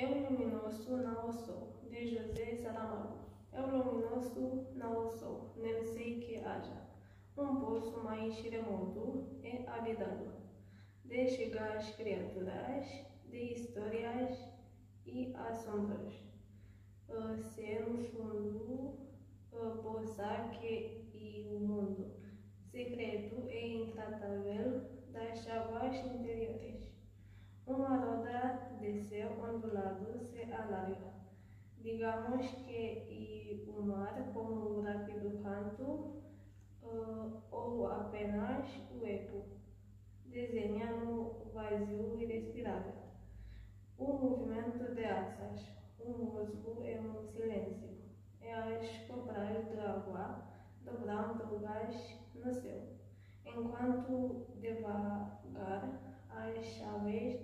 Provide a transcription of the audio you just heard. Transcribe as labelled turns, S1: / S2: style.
S1: É o luminoso não o sol, de José Saramago. É o luminoso não o sol, nem sei que haja. Um poço mais remoto é habitado. De chegar às criaturas, de histórias e assombros. Uh, se no fundo uh, possa que e o mundo secreto e intratável das águas interiores. Se alarga. Digamos que o mar como um rápido canto uh, ou apenas o eco desenha no vazio irrespirável. O movimento de asas, um musgo e um silêncio, e as cobras de água dobrando o gás no céu, enquanto devagar as chaves.